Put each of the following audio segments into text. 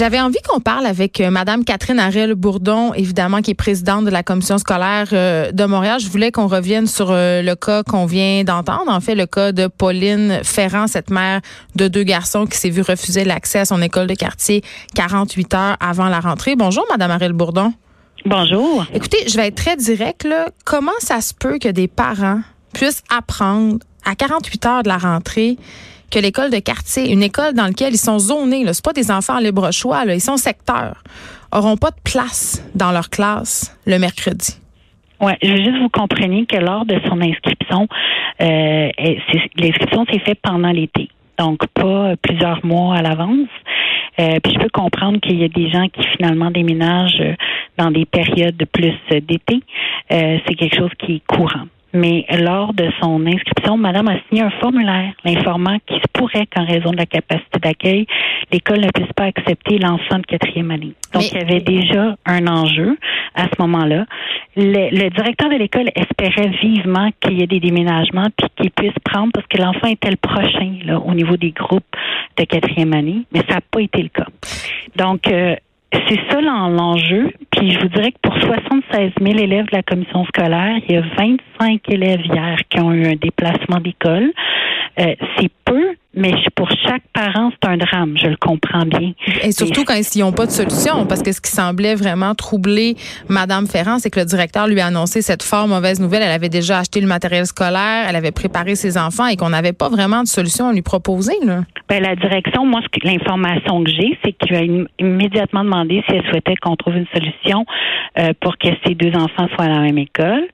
J'avais envie qu'on parle avec euh, Madame Catherine Ariel Bourdon, évidemment, qui est présidente de la commission scolaire euh, de Montréal. Je voulais qu'on revienne sur euh, le cas qu'on vient d'entendre. En fait, le cas de Pauline Ferrand, cette mère de deux garçons qui s'est vue refuser l'accès à son école de quartier 48 heures avant la rentrée. Bonjour, Madame Ariel Bourdon. Bonjour. Écoutez, je vais être très direct. Là. Comment ça se peut que des parents puissent apprendre à 48 heures de la rentrée que l'école de quartier, une école dans laquelle ils sont zonés, ce pas des enfants en libre choix, ils sont secteurs, auront pas de place dans leur classe le mercredi. Oui, je veux juste vous compreniez que lors de son inscription, euh, l'inscription s'est faite pendant l'été, donc pas plusieurs mois à l'avance. Euh, puis je peux comprendre qu'il y a des gens qui finalement déménagent dans des périodes plus d'été. Euh, c'est quelque chose qui est courant mais lors de son inscription, Madame a signé un formulaire l'informant qu'il se pourrait qu'en raison de la capacité d'accueil, l'école ne puisse pas accepter l'enfant de quatrième année. Donc, il y avait déjà un enjeu à ce moment-là. Le, directeur de l'école espérait vivement qu'il y ait des déménagements puis qu'il puisse prendre parce que l'enfant était le prochain là, au niveau des groupes de quatrième année, mais ça n'a pas été le cas. Donc, euh, c'est ça l'enjeu. Puis je vous dirais que pour 76 000 élèves de la commission scolaire, il y a 25 élèves hier qui ont eu un déplacement d'école. Euh, c'est peu, mais pour chaque parent, c'est un drame, je le comprends bien. Et surtout quand ils n'ont pas de solution, parce que ce qui semblait vraiment troubler Madame Ferrand, c'est que le directeur lui a annoncé cette fort mauvaise nouvelle. Elle avait déjà acheté le matériel scolaire, elle avait préparé ses enfants et qu'on n'avait pas vraiment de solution à lui proposer. Là. Ben, la direction, moi, l'information que j'ai, c'est qu'il a immédiatement demandé si elle souhaitait qu'on trouve une solution euh, pour que ses deux enfants soient à la même école.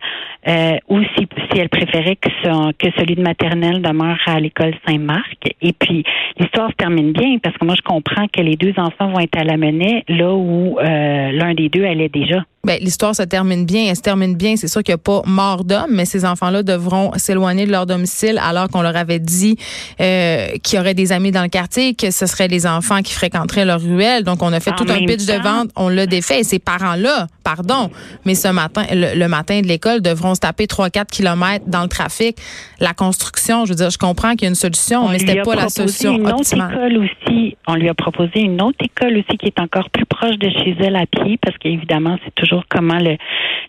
Euh, ou si, si elle préférait que, que celui de maternelle demeure à l'école Saint-Marc. Et puis, l'histoire se termine bien parce que moi, je comprends que les deux enfants vont être à la menace là où euh, l'un des deux allait déjà. Ben, l'histoire se termine bien. Elle se termine bien. C'est sûr qu'il n'y a pas mort d'homme, mais ces enfants-là devront s'éloigner de leur domicile alors qu'on leur avait dit euh, qu'il y aurait des amis dans le quartier, que ce seraient les enfants qui fréquenteraient leur ruelle. Donc, on a fait tout un pitch de vente. On l'a défait. Et ces parents-là, pardon, mais ce matin, le, matin de l'école, devront se taper 3-4 kilomètres dans le trafic. La construction, je veux dire, je comprends qu'il y a une solution, mais c'était pas la solution une Autre école aussi, on lui a proposé une autre école aussi qui est encore plus proche de chez elle à pied, parce qu'évidemment, c'est toujours comment le,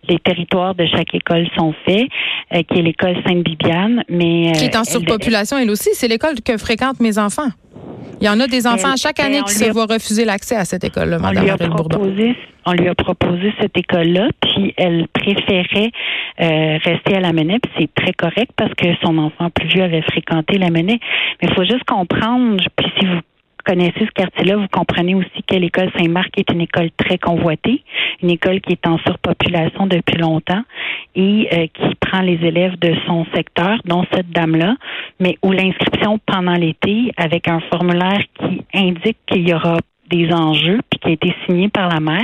les territoires de chaque école sont faits, euh, qui est l'école Sainte-Bibiane. Mais, qui est en euh, surpopulation, elle, aussi. C'est l'école que fréquentent mes enfants. Il y en a des enfants chaque année qui se voient refuser l'accès à cette école-là, Mme proposé, On lui a proposé cette école-là, puis elle préférait euh, rester à la Menet, puis c'est très correct parce que son enfant plus vieux avait fréquenté la Menet. Mais il faut juste comprendre, puis si vous connaissez ce quartier-là, vous comprenez aussi que l'école Saint-Marc est une école très convoitée, une école qui est en surpopulation depuis longtemps et euh, qui prend les élèves de son secteur, dont cette dame-là, mais où l'inscription pendant l'été, avec un formulaire qui indique qu'il y aura des enjeux, puis qui a été signé par la mère.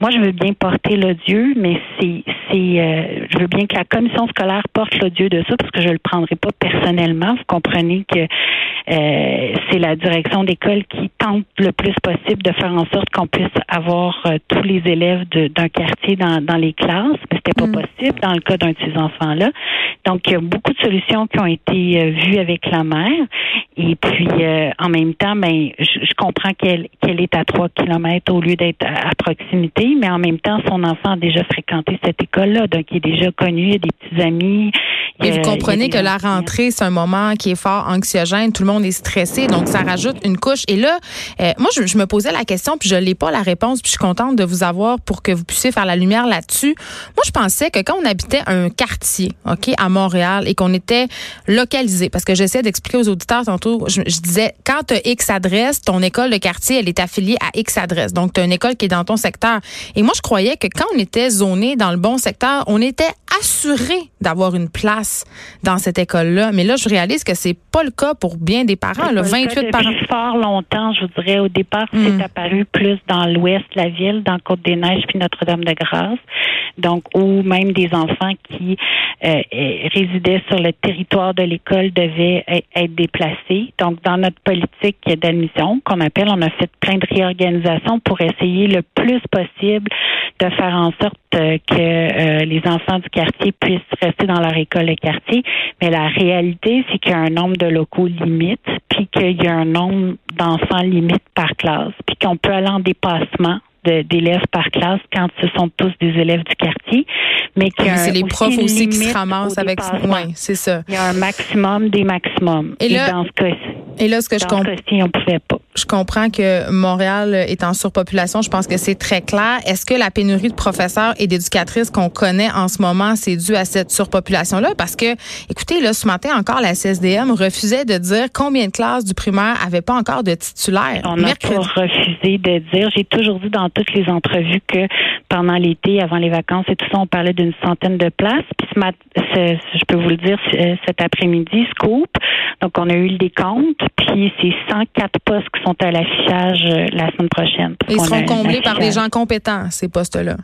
Moi, je veux bien porter l'odieux, mais c'est, c'est, euh, veux bien que la commission scolaire porte l'odieux de ça, parce que je le prendrai pas personnellement. Vous comprenez que euh, c'est la direction d'école qui tente le plus possible de faire en sorte qu'on puisse avoir euh, tous les élèves d'un quartier dans, dans les classes, mais c'était pas mm. possible dans le cas d'un de ces enfants-là. Donc, il y a beaucoup de solutions qui ont été vues avec la mère. Et puis, en même temps, ben, je, comprends qu'elle, est à 3 kilomètres au lieu d'être à, proximité, mais en même temps, son enfant a déjà fréquenté cette école-là, donc il est déjà connu, des petits amis. Et vous comprenez que la rentrée, c'est un moment qui est fort anxiogène, tout le monde est stressé, donc ça rajoute une couche. Et là, euh, moi, je, me posais la question, puis je n'ai pas la réponse, puis je suis contente de vous avoir pour que vous puissiez faire la lumière là-dessus. Moi, je pensais que quand on habitait un quartier, OK, à Montréal, et qu'on était localisé, parce que j'essaie d'expliquer aux auditeurs tantôt, je, je disais, quand tu as X adresse, ton école de quartier, elle est affiliée à X adresse. Donc, tu as une école qui est dans ton secteur. Et moi, je croyais que quand on était zoné dans le bon secteur, on était assuré d'avoir une place dans cette école-là. Mais là, je réalise que c'est pas le cas pour bien des parents. Là, 28 parents. fort longtemps, je vous dirais. Au départ, c'est hmm. apparu plus dans l'ouest de la ville, dans Côte-des-Neiges puis Notre-Dame-de-Grâce. Donc, ou même des enfants qui euh, résidaient sur le territoire de l'école devaient être déplacés. Donc, dans notre politique d'admission, qu'on appelle, on a fait plein de réorganisations pour essayer le plus possible de faire en sorte euh, que euh, les enfants du quartier puissent rester dans leur école quartier. Mais la réalité, c'est qu'il y a un nombre de locaux limite, puis qu'il y a un nombre d'enfants limite par classe, puis qu'on peut aller en dépassement d'élèves par classe quand ce sont tous des élèves du quartier, mais que c'est les profs aussi qui se ramassent avec. Oui, c'est ça. Il y a un maximum des maximums. Et, là, dans ce cas et là, ce que je comprends, on pouvait pas. Je comprends que Montréal est en surpopulation. Je pense que c'est très clair. Est-ce que la pénurie de professeurs et d'éducatrices qu'on connaît en ce moment, c'est dû à cette surpopulation-là? Parce que, écoutez, là, ce matin encore, la CSDM refusait de dire combien de classes du primaire n'avaient pas encore de titulaires. On a refusé de dire. J'ai toujours dit dans toutes les entrevues que pendant l'été, avant les vacances et tout ça, on parlait d'une centaine de places. Puis ce matin, je peux vous le dire, cet après-midi, Scoop. Donc, on a eu le décompte. Puis c'est 104 postes qui sont à l'affichage euh, la semaine prochaine. Ils seront comblés par des gens compétents, ces postes-là.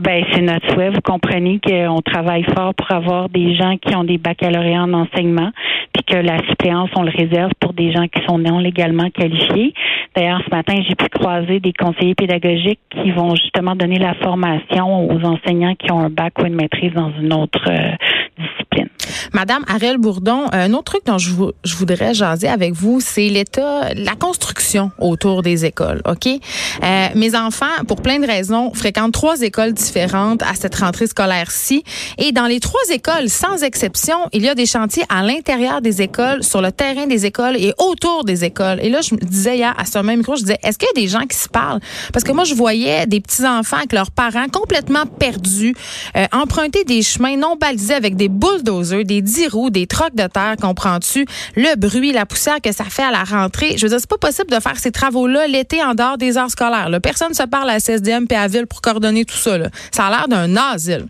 Ben, c'est notre souhait. Vous comprenez qu'on travaille fort pour avoir des gens qui ont des baccalauréats en enseignement, puis que la suppléance, on le réserve pour des gens qui sont non légalement qualifiés. D'ailleurs, ce matin, j'ai pu croiser des conseillers pédagogiques qui vont justement donner la formation aux enseignants qui ont un bac ou une maîtrise dans une autre euh, discipline. Madame Ariel Bourdon, un autre truc dont je, je voudrais jaser avec vous, c'est l'état, la construction autour des écoles. Ok, euh, mes enfants, pour plein de raisons, fréquentent trois écoles différentes à cette rentrée scolaire-ci, et dans les trois écoles, sans exception, il y a des chantiers à l'intérieur des écoles, sur le terrain des écoles et autour des écoles. Et là, je me disais hier à ce même micro, je disais, est-ce qu'il y a des gens qui se parlent? Parce que moi, je voyais des petits enfants avec leurs parents complètement perdus, euh, emprunter des chemins non balisés avec des bulldozers, des dix roues, des trocs de terre, comprends-tu? Le bruit, la poussière que ça fait à la rentrée. Je veux dire, c'est pas possible de faire ces travaux-là l'été en dehors des heures scolaires. Là. Personne ne se parle à CSDM et à Ville pour coordonner tout ça. Ça a l'air d'un asile.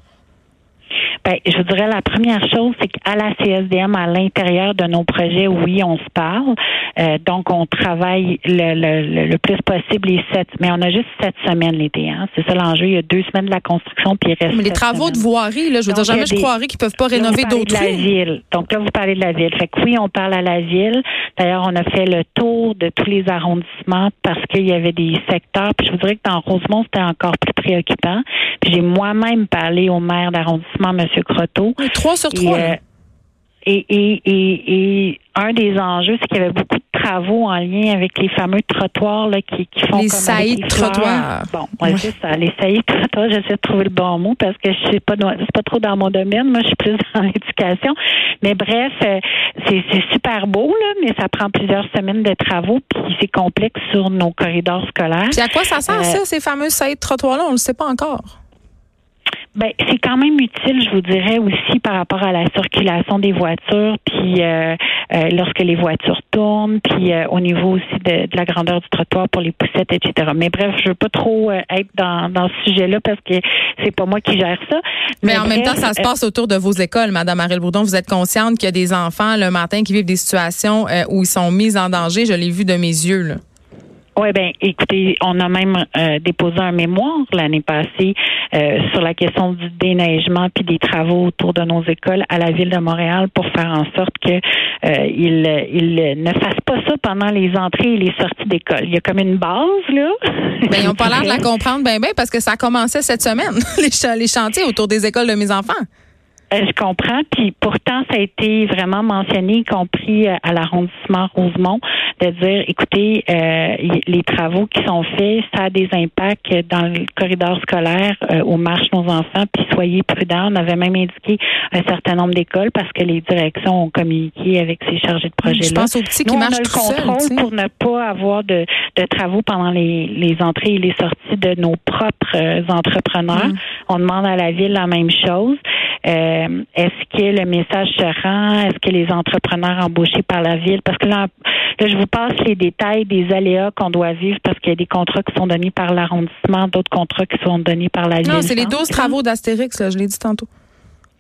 Ben, je dirais la première chose, c'est qu'à la CSDM, à l'intérieur de nos projets, oui, on se parle. Euh, donc, on travaille le, le, le, plus possible les sept, mais on a juste sept semaines l'été. Hein. C'est ça l'enjeu. Il y a deux semaines de la construction, puis il reste. Mais les travaux de voirie, là, je veux dire, jamais je croirais qu'ils peuvent pas rénover d'autres. la ville. Donc là, vous parlez de la ville. Fait que oui, on parle à la ville. D'ailleurs, on a fait le tour de tous les arrondissements parce qu'il y avait des secteurs. Puis je vous dirais que dans Rosemont, c'était encore plus préoccupant. Puis j'ai moi-même parlé au maire d'arrondissement, M. Croteau. Trois sur trois. Euh, et, et, et, un des enjeux, c'est qu'il y avait beaucoup de travaux en lien avec les fameux trottoirs là, qui, qui font les saillies de trottoirs. Bon, ouais, c'est ça, les saillies de trottoirs. J'essaie de trouver le bon mot parce que je sais pas, c'est pas trop dans mon domaine. Moi, je suis plus dans l'éducation. Mais bref, euh, c'est super beau là, mais ça prend plusieurs semaines de travaux puis c'est complexe sur nos corridors scolaires. Puis à quoi ça sert ça, euh, ces fameux saillies de trottoirs là On le sait pas encore. Ben, c'est quand même utile, je vous dirais aussi par rapport à la circulation des voitures, puis euh, euh, lorsque les voitures tournent, puis euh, au niveau aussi de, la grandeur du trottoir pour les poussettes, etc. Mais bref, je veux pas trop être dans, dans ce sujet-là parce que c'est pas moi qui gère ça. Mais, en même temps, ça se passe autour de vos écoles, Madame Ariel Bourdon. Vous êtes consciente qu'il y a des enfants le matin qui vivent des situations où ils sont mis en danger. Je l'ai vu de mes yeux. Là. Oui, ben, écoutez, on a même euh, déposé un mémoire l'année passée euh, sur la question du déneigement puis des travaux autour de nos écoles à la ville de Montréal pour faire en sorte que euh, il, ne fasse pas ça pendant les entrées et les sorties d'école. Il y a comme une base là. Ben, ils n'ont pas l'air de la comprendre bien, bien parce que ça a commencé cette semaine les, les chantiers autour des écoles de mes enfants. Euh, je comprends. Puis pourtant, ça a été vraiment mentionné, y compris euh, à l'arrondissement Rosemont, de dire, écoutez, euh, les travaux qui sont faits, ça a des impacts dans le corridor scolaire où marchent nos enfants. Puis soyez prudents. On avait même indiqué un certain nombre d'écoles parce que les directions ont communiqué avec ces chargés de projet-là. Je pense aux petits qui marchent on a le contrôle pour ne pas avoir de, de travaux pendant les, les, entrées et les sorties de nos propres entrepreneurs. Mm. On demande à la ville la même chose. Euh, est-ce que le message se rend? Est-ce que les entrepreneurs embauchés par la ville? Parce que là, je vous passe les détails des aléas qu'on doit vivre parce qu'il y a des contrats qui sont donnés par l'arrondissement, d'autres contrats qui sont donnés par la ville. Non, c'est les 12 travaux d'Astérix, je l'ai dit tantôt.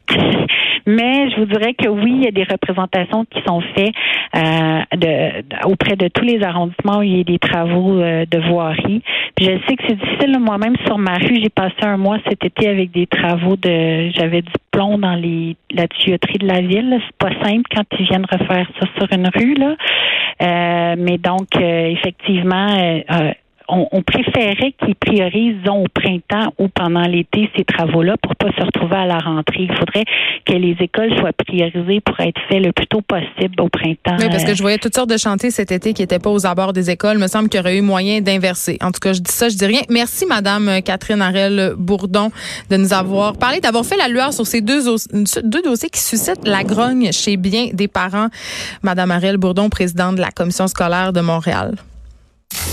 Mais je vous dirais que oui, il y a des représentations qui sont faites euh, de, auprès de tous les arrondissements où il y a des travaux euh, de voirie. Puis je sais que c'est difficile. Moi-même, sur ma rue, j'ai passé un mois cet été avec des travaux de... J'avais du plomb dans les la tuyauterie de la ville. C'est pas simple quand ils viennent refaire ça sur une rue. là. Euh, mais donc, effectivement on, on préférait qu'ils priorisent au printemps ou pendant l'été ces travaux-là pour pas se retrouver à la rentrée. Il faudrait que les écoles soient priorisées pour être faites le plus tôt possible au printemps. Oui, parce que je voyais toutes sortes de chantiers cet été qui n'étaient pas aux abords des écoles. Il me semble qu'il y aurait eu moyen d'inverser. En tout cas, je dis ça, je dis rien. Merci, Madame Catherine Arel Bourdon, de nous avoir parlé, d'avoir fait la lueur sur ces deux, deux dossiers qui suscitent la grogne chez bien des parents. Madame Arel Bourdon, présidente de la commission scolaire de Montréal.